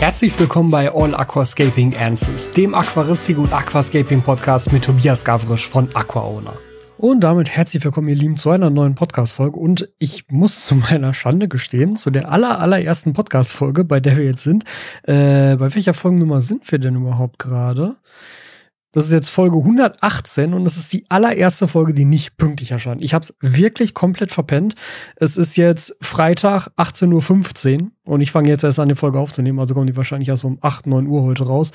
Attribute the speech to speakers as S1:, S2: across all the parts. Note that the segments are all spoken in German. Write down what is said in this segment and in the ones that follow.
S1: Herzlich willkommen bei All Aquascaping Answers, dem Aquaristik und Aquascaping Podcast mit Tobias Gavrisch von AquaOwner. Und damit herzlich willkommen, ihr Lieben, zu einer neuen Podcast-Folge. Und ich muss zu meiner Schande gestehen, zu der aller, allerersten Podcast-Folge, bei der wir jetzt sind. Äh, bei welcher Folgennummer sind wir denn überhaupt gerade? Das ist jetzt Folge 118 und es ist die allererste Folge, die nicht pünktlich erscheint. Ich habe es wirklich komplett verpennt. Es ist jetzt Freitag 18.15 Uhr und ich fange jetzt erst an, die Folge aufzunehmen. Also kommen die wahrscheinlich erst um 8, 9 Uhr heute raus.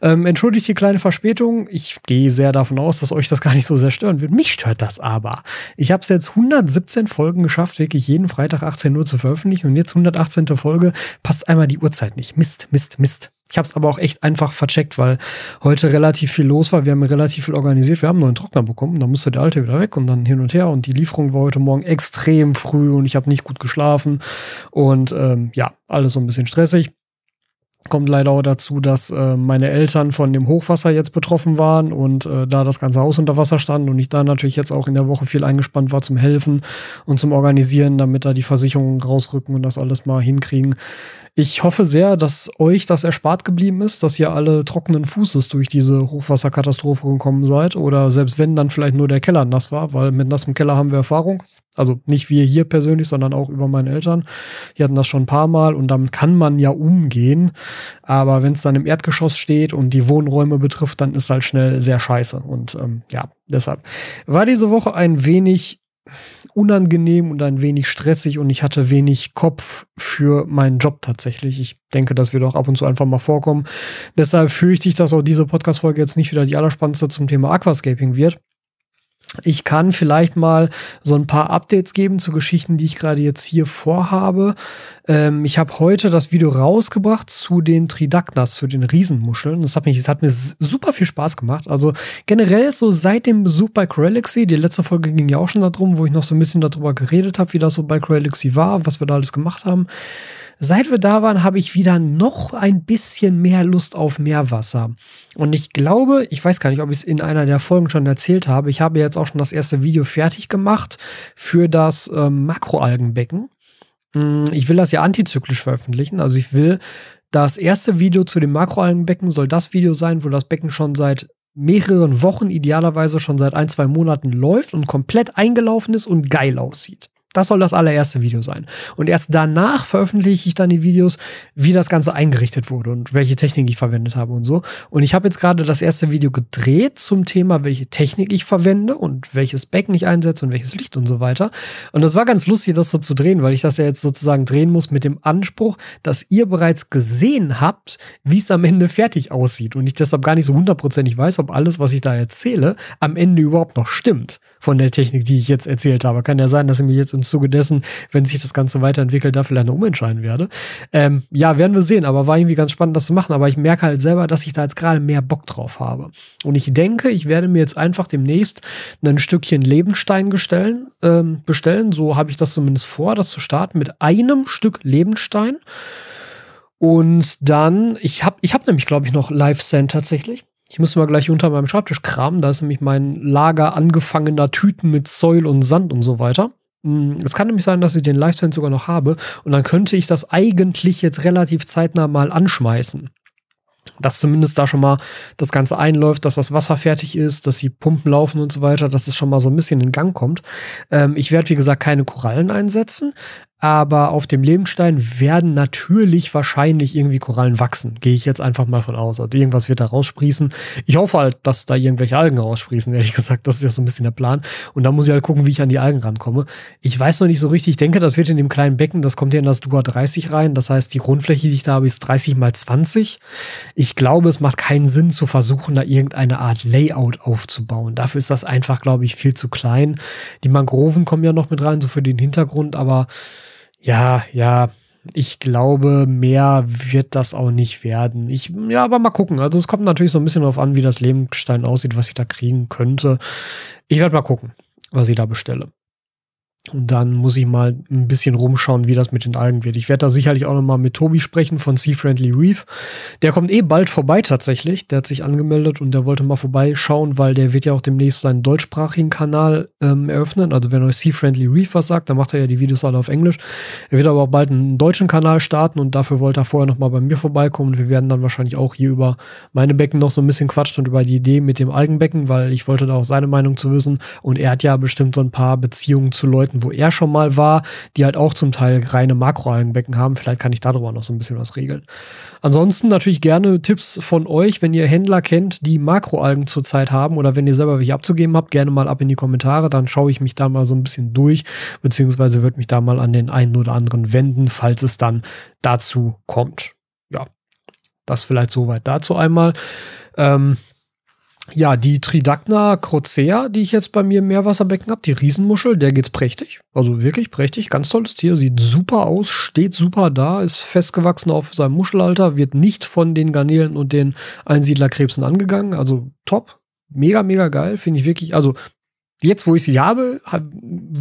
S1: Ähm, entschuldigt die kleine Verspätung. Ich gehe sehr davon aus, dass euch das gar nicht so sehr stören wird. Mich stört das aber. Ich habe es jetzt 117 Folgen geschafft, wirklich jeden Freitag 18 Uhr zu veröffentlichen und jetzt 118. Folge passt einmal die Uhrzeit nicht. Mist, Mist, Mist. Ich habe es aber auch echt einfach vercheckt, weil heute relativ viel los war. Wir haben relativ viel organisiert. Wir haben einen neuen Trockner bekommen. Dann musste der alte wieder weg und dann hin und her. Und die Lieferung war heute Morgen extrem früh und ich habe nicht gut geschlafen. Und ähm, ja, alles so ein bisschen stressig. Kommt leider auch dazu, dass äh, meine Eltern von dem Hochwasser jetzt betroffen waren und äh, da das ganze Haus unter Wasser stand und ich da natürlich jetzt auch in der Woche viel eingespannt war zum Helfen und zum Organisieren, damit da die Versicherungen rausrücken und das alles mal hinkriegen. Ich hoffe sehr, dass euch das erspart geblieben ist, dass ihr alle trockenen Fußes durch diese Hochwasserkatastrophe gekommen seid oder selbst wenn dann vielleicht nur der Keller nass war, weil mit nassem Keller haben wir Erfahrung. Also nicht wir hier persönlich, sondern auch über meine Eltern. Die hatten das schon ein paar Mal und damit kann man ja umgehen. Aber wenn es dann im Erdgeschoss steht und die Wohnräume betrifft, dann ist halt schnell sehr scheiße. Und ähm, ja, deshalb war diese Woche ein wenig unangenehm und ein wenig stressig und ich hatte wenig Kopf für meinen Job tatsächlich. Ich denke, das wird auch ab und zu einfach mal vorkommen. Deshalb fürchte ich, dass auch diese Podcast-Folge jetzt nicht wieder die allerspannendste zum Thema Aquascaping wird. Ich kann vielleicht mal so ein paar Updates geben zu Geschichten, die ich gerade jetzt hier vorhabe. Ähm, ich habe heute das Video rausgebracht zu den Tridacnas, zu den Riesenmuscheln. Das hat, mich, das hat mir super viel Spaß gemacht. Also generell so seit dem Besuch bei Corelixy, die letzte Folge ging ja auch schon darum, wo ich noch so ein bisschen darüber geredet habe, wie das so bei Corelixy war, was wir da alles gemacht haben. Seit wir da waren, habe ich wieder noch ein bisschen mehr Lust auf Meerwasser. Und ich glaube, ich weiß gar nicht, ob ich es in einer der Folgen schon erzählt habe. Ich habe jetzt auch schon das erste Video fertig gemacht für das ähm, Makroalgenbecken. Hm, ich will das ja antizyklisch veröffentlichen. Also ich will das erste Video zu dem Makroalgenbecken soll das Video sein, wo das Becken schon seit mehreren Wochen, idealerweise schon seit ein, zwei Monaten läuft und komplett eingelaufen ist und geil aussieht. Das soll das allererste Video sein. Und erst danach veröffentliche ich dann die Videos, wie das Ganze eingerichtet wurde und welche Technik ich verwendet habe und so. Und ich habe jetzt gerade das erste Video gedreht zum Thema, welche Technik ich verwende und welches Becken ich einsetze und welches Licht und so weiter. Und das war ganz lustig, das so zu drehen, weil ich das ja jetzt sozusagen drehen muss mit dem Anspruch, dass ihr bereits gesehen habt, wie es am Ende fertig aussieht. Und ich deshalb gar nicht so hundertprozentig weiß, ob alles, was ich da erzähle, am Ende überhaupt noch stimmt von der Technik, die ich jetzt erzählt habe. Kann ja sein, dass ihr mir jetzt im Zuge dessen, wenn sich das Ganze weiterentwickelt, da vielleicht noch umentscheiden werde. Ähm, ja, werden wir sehen, aber war irgendwie ganz spannend, das zu machen. Aber ich merke halt selber, dass ich da jetzt gerade mehr Bock drauf habe. Und ich denke, ich werde mir jetzt einfach demnächst ein Stückchen Lebenstein gestellen, ähm, bestellen. So habe ich das zumindest vor, das zu starten mit einem Stück Lebenstein. Und dann, ich habe ich hab nämlich, glaube ich, noch Live-Sand tatsächlich. Ich muss mal gleich unter meinem Schreibtisch kramen. Da ist nämlich mein Lager angefangener Tüten mit Säul und Sand und so weiter. Mm, es kann nämlich sein, dass ich den Live-Sense sogar noch habe und dann könnte ich das eigentlich jetzt relativ zeitnah mal anschmeißen. Dass zumindest da schon mal das Ganze einläuft, dass das Wasser fertig ist, dass die Pumpen laufen und so weiter, dass es schon mal so ein bisschen in Gang kommt. Ähm, ich werde, wie gesagt, keine Korallen einsetzen, aber auf dem Lebenstein werden natürlich wahrscheinlich irgendwie Korallen wachsen. Gehe ich jetzt einfach mal von aus. Also irgendwas wird da raussprießen. Ich hoffe halt, dass da irgendwelche Algen raussprießen, ehrlich gesagt. Das ist ja so ein bisschen der Plan. Und da muss ich halt gucken, wie ich an die Algen rankomme. Ich weiß noch nicht so richtig. Ich denke, das wird in dem kleinen Becken, das kommt hier in das Dua 30 rein. Das heißt, die Grundfläche, die ich da habe, ist 30 mal 20. Ich glaube, es macht keinen Sinn zu versuchen, da irgendeine Art Layout aufzubauen. Dafür ist das einfach, glaube ich, viel zu klein. Die Mangroven kommen ja noch mit rein, so für den Hintergrund, aber ja, ja, ich glaube, mehr wird das auch nicht werden. Ich, ja, aber mal gucken. Also es kommt natürlich so ein bisschen darauf an, wie das Lebenstein aussieht, was ich da kriegen könnte. Ich werde mal gucken, was ich da bestelle. Und dann muss ich mal ein bisschen rumschauen, wie das mit den Algen wird. Ich werde da sicherlich auch noch mal mit Tobi sprechen von Sea Friendly Reef. Der kommt eh bald vorbei tatsächlich. Der hat sich angemeldet und der wollte mal vorbeischauen, weil der wird ja auch demnächst seinen deutschsprachigen Kanal ähm, eröffnen. Also wenn euch Sea Friendly Reef was sagt, dann macht er ja die Videos alle auf Englisch. Er wird aber auch bald einen deutschen Kanal starten und dafür wollte er vorher noch mal bei mir vorbeikommen. Wir werden dann wahrscheinlich auch hier über meine Becken noch so ein bisschen quatschen und über die Idee mit dem Algenbecken, weil ich wollte da auch seine Meinung zu wissen. Und er hat ja bestimmt so ein paar Beziehungen zu Leuten, Projekten, wo er schon mal war, die halt auch zum Teil reine Makroalgenbecken haben. Vielleicht kann ich darüber noch so ein bisschen was regeln. Ansonsten natürlich gerne Tipps von euch, wenn ihr Händler kennt, die Makroalgen zurzeit haben oder wenn ihr selber welche abzugeben habt, gerne mal ab in die Kommentare. Dann schaue ich mich da mal so ein bisschen durch, beziehungsweise würde mich da mal an den einen oder anderen wenden, falls es dann dazu kommt. Ja, das vielleicht soweit dazu einmal. Ähm, ja, die Tridacna crocea, die ich jetzt bei mir im Meerwasserbecken habe, die Riesenmuschel, der geht's prächtig. Also wirklich prächtig, ganz tolles Tier, sieht super aus, steht super da, ist festgewachsen auf seinem Muschelalter, wird nicht von den Garnelen und den Einsiedlerkrebsen angegangen. Also top, mega, mega geil, finde ich wirklich. Also jetzt, wo ich sie habe,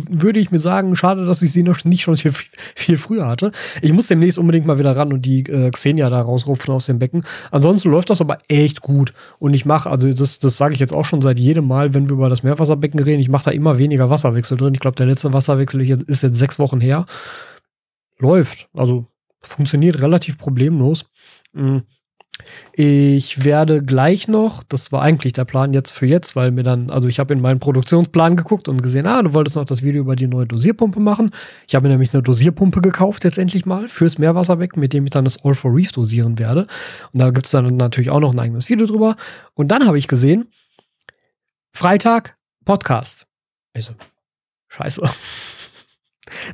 S1: würde ich mir sagen, schade, dass ich sie noch nicht schon viel, viel früher hatte. Ich muss demnächst unbedingt mal wieder ran und die äh, Xenia da rausrupfen aus dem Becken. Ansonsten läuft das aber echt gut. Und ich mache, also das, das sage ich jetzt auch schon seit jedem Mal, wenn wir über das Meerwasserbecken reden, ich mache da immer weniger Wasserwechsel drin. Ich glaube, der letzte Wasserwechsel ist jetzt sechs Wochen her. Läuft. Also funktioniert relativ problemlos. Mhm. Ich werde gleich noch, das war eigentlich der Plan jetzt für jetzt, weil mir dann, also ich habe in meinen Produktionsplan geguckt und gesehen, ah, du wolltest noch das Video über die neue Dosierpumpe machen. Ich habe mir nämlich eine Dosierpumpe gekauft jetzt endlich mal fürs Meerwasserbecken, mit dem ich dann das All for Reef dosieren werde. Und da gibt es dann natürlich auch noch ein eigenes Video drüber. Und dann habe ich gesehen, Freitag Podcast. Ich so, scheiße.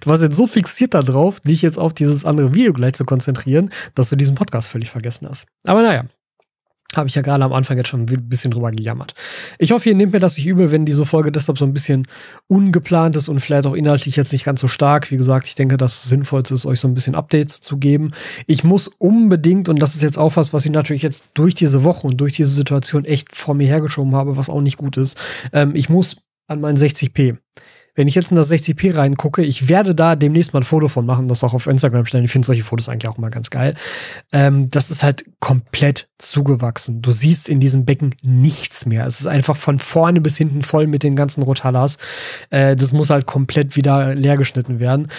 S1: Du warst jetzt so fixiert darauf, dich jetzt auf dieses andere Video gleich zu konzentrieren, dass du diesen Podcast völlig vergessen hast. Aber naja, habe ich ja gerade am Anfang jetzt schon ein bisschen drüber gejammert. Ich hoffe, ihr nehmt mir das nicht übel, wenn diese Folge deshalb so ein bisschen ungeplant ist und vielleicht auch inhaltlich jetzt nicht ganz so stark. Wie gesagt, ich denke, das Sinnvollste ist, euch so ein bisschen Updates zu geben. Ich muss unbedingt, und das ist jetzt auch was, was ich natürlich jetzt durch diese Woche und durch diese Situation echt vor mir hergeschoben habe, was auch nicht gut ist. Ähm, ich muss an meinen 60p wenn ich jetzt in das 60p reingucke, ich werde da demnächst mal ein Foto von machen, das auch auf Instagram stellen. Ich finde solche Fotos eigentlich auch mal ganz geil. Ähm, das ist halt komplett zugewachsen. Du siehst in diesem Becken nichts mehr. Es ist einfach von vorne bis hinten voll mit den ganzen Rotalas. Äh, das muss halt komplett wieder leer geschnitten werden.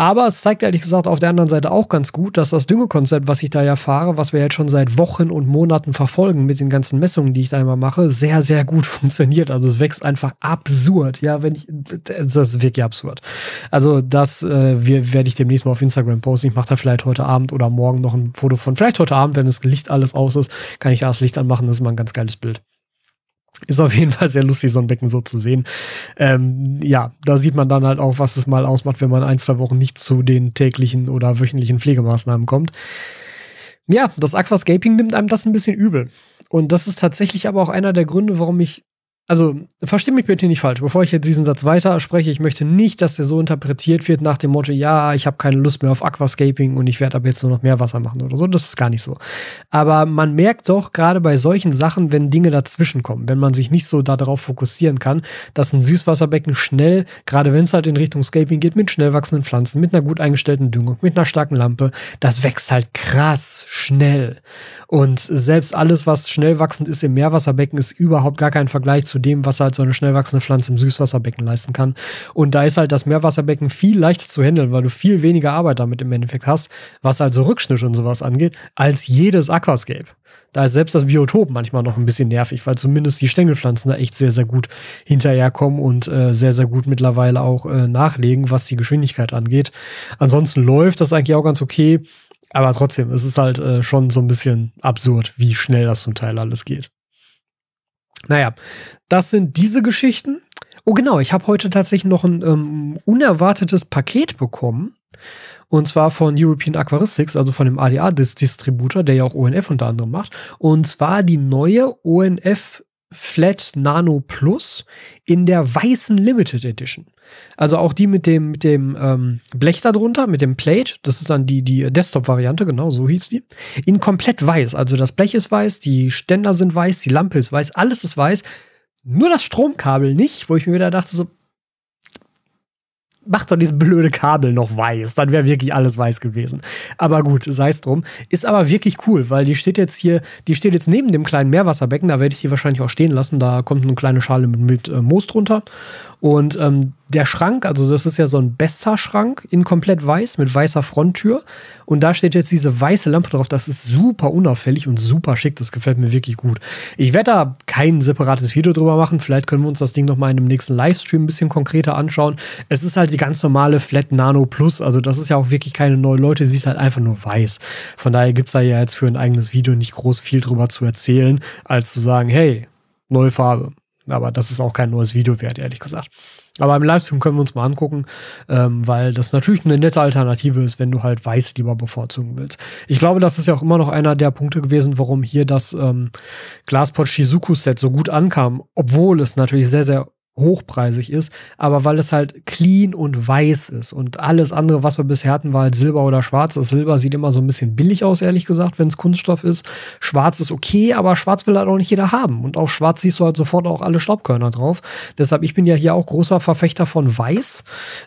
S1: Aber es zeigt ehrlich gesagt auf der anderen Seite auch ganz gut, dass das Düngekonzept, was ich da ja fahre, was wir jetzt schon seit Wochen und Monaten verfolgen mit den ganzen Messungen, die ich da immer mache, sehr, sehr gut funktioniert. Also es wächst einfach absurd. Ja, wenn ich, das ist wirklich absurd. Also das äh, werde ich demnächst mal auf Instagram posten. Ich mache da vielleicht heute Abend oder morgen noch ein Foto von. Vielleicht heute Abend, wenn das Licht alles aus ist, kann ich da das Licht anmachen. Das ist mal ein ganz geiles Bild. Ist auf jeden Fall sehr lustig, so ein Becken so zu sehen. Ähm, ja, da sieht man dann halt auch, was es mal ausmacht, wenn man ein, zwei Wochen nicht zu den täglichen oder wöchentlichen Pflegemaßnahmen kommt. Ja, das Aquascaping nimmt einem das ein bisschen übel. Und das ist tatsächlich aber auch einer der Gründe, warum ich also verstehe mich bitte nicht falsch, bevor ich jetzt diesen Satz weiter spreche, ich möchte nicht, dass der so interpretiert wird nach dem Motto, ja, ich habe keine Lust mehr auf Aquascaping und ich werde aber jetzt nur noch mehr Wasser machen oder so. Das ist gar nicht so. Aber man merkt doch gerade bei solchen Sachen, wenn Dinge dazwischen kommen, wenn man sich nicht so darauf fokussieren kann, dass ein Süßwasserbecken schnell, gerade wenn es halt in Richtung Scaping geht, mit schnell wachsenden Pflanzen, mit einer gut eingestellten Düngung, mit einer starken Lampe, das wächst halt krass schnell. Und selbst alles, was schnell wachsend ist im Meerwasserbecken, ist überhaupt gar kein Vergleich zu dem, was halt so eine schnell wachsende Pflanze im Süßwasserbecken leisten kann. Und da ist halt das Meerwasserbecken viel leichter zu handeln, weil du viel weniger Arbeit damit im Endeffekt hast, was halt so Rückschnitt und sowas angeht, als jedes Aquascape. Da ist selbst das Biotop manchmal noch ein bisschen nervig, weil zumindest die Stängelpflanzen da echt sehr, sehr gut hinterherkommen und äh, sehr, sehr gut mittlerweile auch äh, nachlegen, was die Geschwindigkeit angeht. Ansonsten läuft das eigentlich auch ganz okay. Aber trotzdem, es ist halt äh, schon so ein bisschen absurd, wie schnell das zum Teil alles geht. Naja, das sind diese Geschichten. Oh genau, ich habe heute tatsächlich noch ein ähm, unerwartetes Paket bekommen. Und zwar von European Aquaristics, also von dem ADA-Distributor, der ja auch ONF unter anderem macht. Und zwar die neue ONF Flat Nano Plus in der weißen Limited Edition. Also auch die mit dem, mit dem ähm, Blech darunter, mit dem Plate. Das ist dann die, die Desktop-Variante, genau, so hieß die. In komplett weiß. Also das Blech ist weiß, die Ständer sind weiß, die Lampe ist weiß, alles ist weiß. Nur das Stromkabel nicht, wo ich mir wieder dachte, so, macht doch dieses blöde Kabel noch weiß. Dann wäre wirklich alles weiß gewesen. Aber gut, sei es drum. Ist aber wirklich cool, weil die steht jetzt hier, die steht jetzt neben dem kleinen Meerwasserbecken. Da werde ich die wahrscheinlich auch stehen lassen. Da kommt eine kleine Schale mit, mit äh, Moos drunter. Und ähm, der Schrank, also das ist ja so ein Besta-Schrank in komplett weiß mit weißer Fronttür. Und da steht jetzt diese weiße Lampe drauf. Das ist super unauffällig und super schick. Das gefällt mir wirklich gut. Ich werde da kein separates Video drüber machen. Vielleicht können wir uns das Ding nochmal in dem nächsten Livestream ein bisschen konkreter anschauen. Es ist halt die ganz normale Flat Nano Plus. Also das ist ja auch wirklich keine neue Leute. Sie ist halt einfach nur weiß. Von daher gibt es da ja jetzt für ein eigenes Video nicht groß viel drüber zu erzählen, als zu sagen, hey, neue Farbe. Aber das ist auch kein neues Video wert, ehrlich gesagt. Aber im Livestream können wir uns mal angucken, ähm, weil das natürlich eine nette Alternative ist, wenn du halt weiß lieber bevorzugen willst. Ich glaube, das ist ja auch immer noch einer der Punkte gewesen, warum hier das ähm, Glaspot Shizuku Set so gut ankam, obwohl es natürlich sehr, sehr hochpreisig ist, aber weil es halt clean und weiß ist und alles andere, was wir bisher hatten, war halt Silber oder Schwarz. Das Silber sieht immer so ein bisschen billig aus, ehrlich gesagt, wenn es Kunststoff ist. Schwarz ist okay, aber Schwarz will halt auch nicht jeder haben und auf Schwarz siehst du halt sofort auch alle Staubkörner drauf. Deshalb, ich bin ja hier auch großer Verfechter von Weiß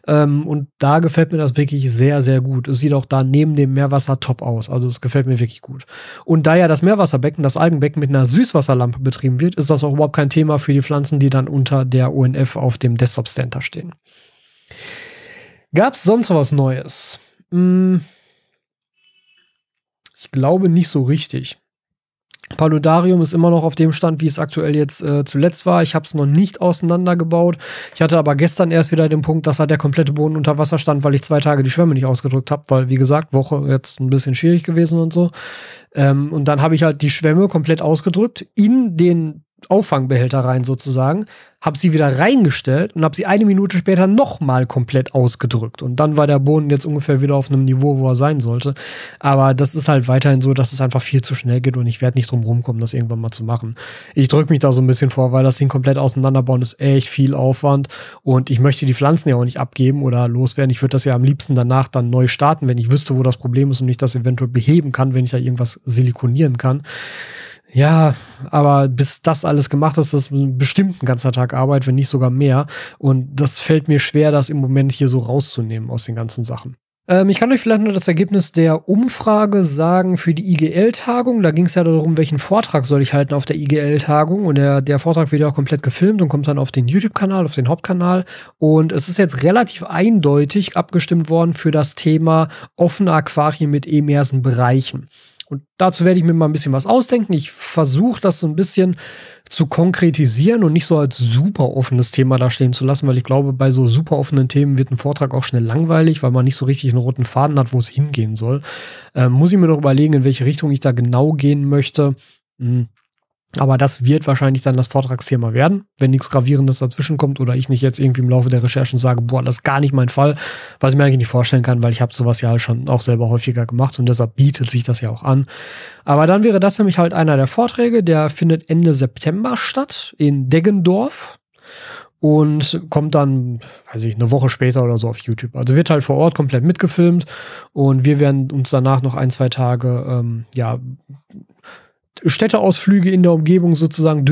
S1: ähm, und da gefällt mir das wirklich sehr, sehr gut. Es sieht auch da neben dem Meerwasser top aus, also es gefällt mir wirklich gut. Und da ja das Meerwasserbecken, das Algenbecken mit einer Süßwasserlampe betrieben wird, ist das auch überhaupt kein Thema für die Pflanzen, die dann unter der ONF auf dem Desktop-Stand da stehen. Gab es sonst was Neues? Hm, ich glaube nicht so richtig. Paludarium ist immer noch auf dem Stand, wie es aktuell jetzt äh, zuletzt war. Ich habe es noch nicht auseinandergebaut. Ich hatte aber gestern erst wieder den Punkt, dass halt der komplette Boden unter Wasser stand, weil ich zwei Tage die Schwämme nicht ausgedrückt habe, weil, wie gesagt, Woche jetzt ein bisschen schwierig gewesen und so. Ähm, und dann habe ich halt die Schwämme komplett ausgedrückt in den Auffangbehälter rein sozusagen, habe sie wieder reingestellt und habe sie eine Minute später nochmal komplett ausgedrückt. Und dann war der Boden jetzt ungefähr wieder auf einem Niveau, wo er sein sollte. Aber das ist halt weiterhin so, dass es einfach viel zu schnell geht und ich werde nicht drum rumkommen, das irgendwann mal zu machen. Ich drücke mich da so ein bisschen vor, weil das Ding komplett auseinanderbauen ist echt viel Aufwand und ich möchte die Pflanzen ja auch nicht abgeben oder loswerden. Ich würde das ja am liebsten danach dann neu starten, wenn ich wüsste, wo das Problem ist und ich das eventuell beheben kann, wenn ich da irgendwas silikonieren kann. Ja, aber bis das alles gemacht ist, das ist bestimmt ein ganzer Tag Arbeit, wenn nicht sogar mehr. Und das fällt mir schwer, das im Moment hier so rauszunehmen aus den ganzen Sachen. Ähm, ich kann euch vielleicht nur das Ergebnis der Umfrage sagen für die IGL-Tagung. Da ging es ja darum, welchen Vortrag soll ich halten auf der IGL-Tagung. Und der, der Vortrag wird ja auch komplett gefilmt und kommt dann auf den YouTube-Kanal, auf den Hauptkanal. Und es ist jetzt relativ eindeutig abgestimmt worden für das Thema offene Aquarien mit emersen Bereichen. Und dazu werde ich mir mal ein bisschen was ausdenken. Ich versuche das so ein bisschen zu konkretisieren und nicht so als super offenes Thema da stehen zu lassen, weil ich glaube, bei so super offenen Themen wird ein Vortrag auch schnell langweilig, weil man nicht so richtig einen roten Faden hat, wo es hingehen soll. Ähm, muss ich mir noch überlegen, in welche Richtung ich da genau gehen möchte. Hm. Aber das wird wahrscheinlich dann das Vortragsthema werden, wenn nichts Gravierendes dazwischen kommt oder ich nicht jetzt irgendwie im Laufe der Recherchen sage, boah, das ist gar nicht mein Fall, was ich mir eigentlich nicht vorstellen kann, weil ich habe sowas ja halt schon auch selber häufiger gemacht und deshalb bietet sich das ja auch an. Aber dann wäre das nämlich halt einer der Vorträge, der findet Ende September statt in Deggendorf und kommt dann, weiß ich, eine Woche später oder so auf YouTube. Also wird halt vor Ort komplett mitgefilmt und wir werden uns danach noch ein, zwei Tage, ähm, ja, Städteausflüge in der Umgebung sozusagen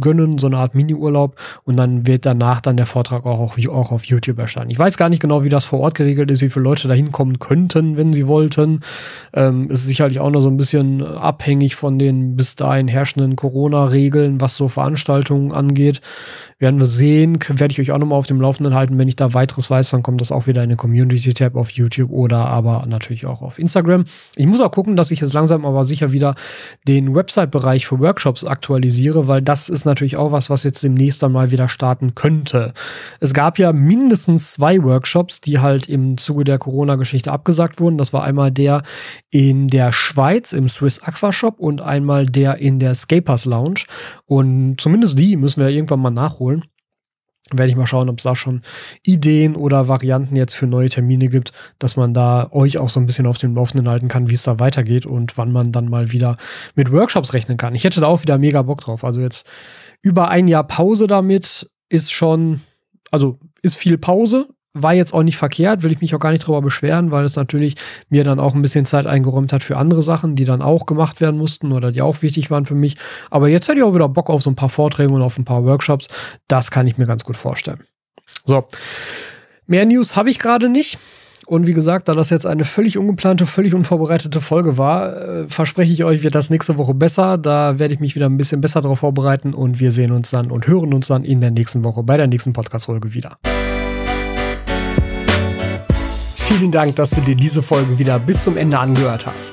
S1: gönnen, so eine Art Mini-Urlaub. Und dann wird danach dann der Vortrag auch auf, auch auf YouTube erscheinen. Ich weiß gar nicht genau, wie das vor Ort geregelt ist, wie viele Leute da hinkommen könnten, wenn sie wollten. Ähm, es ist sicherlich auch noch so ein bisschen abhängig von den bis dahin herrschenden Corona-Regeln, was so Veranstaltungen angeht. Werden wir sehen. Werde ich euch auch nochmal auf dem Laufenden halten. Wenn ich da weiteres weiß, dann kommt das auch wieder in den Community-Tab auf YouTube oder aber natürlich auch auf Instagram. Ich muss auch gucken, dass ich jetzt langsam aber sicher wieder den Website-Bereich für Workshops aktualisiere, weil das ist natürlich auch was, was jetzt demnächst dann mal wieder starten könnte. Es gab ja mindestens zwei Workshops, die halt im Zuge der Corona-Geschichte abgesagt wurden. Das war einmal der in der Schweiz im Swiss Aqua Shop und einmal der in der Scapers Lounge. Und zumindest die müssen wir irgendwann mal nachholen. Werde ich mal schauen, ob es da schon Ideen oder Varianten jetzt für neue Termine gibt, dass man da euch auch so ein bisschen auf dem Laufenden halten kann, wie es da weitergeht und wann man dann mal wieder mit Workshops rechnen kann. Ich hätte da auch wieder mega Bock drauf. Also jetzt über ein Jahr Pause damit ist schon, also ist viel Pause, war jetzt auch nicht verkehrt, will ich mich auch gar nicht drüber beschweren, weil es natürlich mir dann auch ein bisschen Zeit eingeräumt hat für andere Sachen, die dann auch gemacht werden mussten oder die auch wichtig waren für mich. Aber jetzt hätte ich auch wieder Bock auf so ein paar Vorträge und auf ein paar Workshops. Das kann ich mir ganz gut vorstellen. So. Mehr News habe ich gerade nicht. Und wie gesagt, da das jetzt eine völlig ungeplante, völlig unvorbereitete Folge war, äh, verspreche ich euch, wird das nächste Woche besser. Da werde ich mich wieder ein bisschen besser darauf vorbereiten und wir sehen uns dann und hören uns dann in der nächsten Woche bei der nächsten Podcast-Folge wieder. Vielen Dank, dass du dir diese Folge wieder bis zum Ende angehört hast.